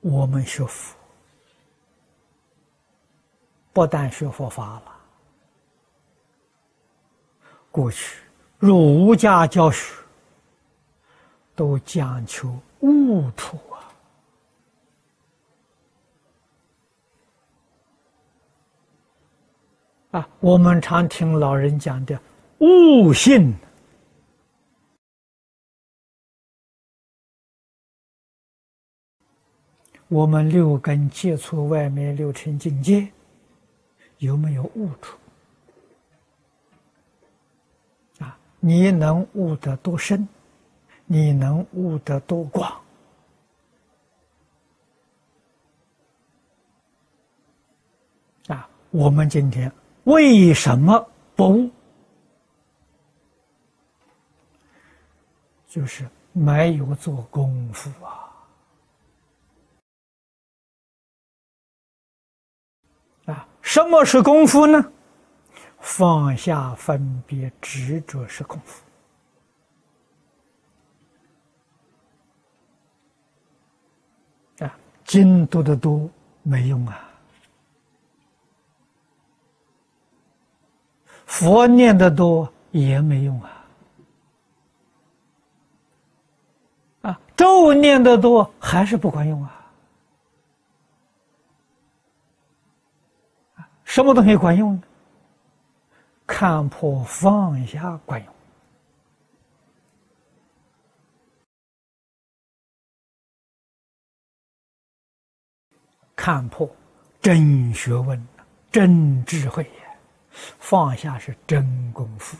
我们学佛，不但学佛法了。过去儒家教学都讲求悟土啊，啊，我们常听老人讲的悟性。我们六根接触外面六尘境界，有没有悟出？啊，你能悟得多深？你能悟得多广？啊，我们今天为什么不悟？就是没有做功夫啊。什么是功夫呢？放下分别执着是功夫。啊，经读的多没用啊，佛念的多也没用啊，啊，咒念的多还是不管用啊。什么东西管用呢？看破放下管用。看破真学问，真智慧，放下是真功夫。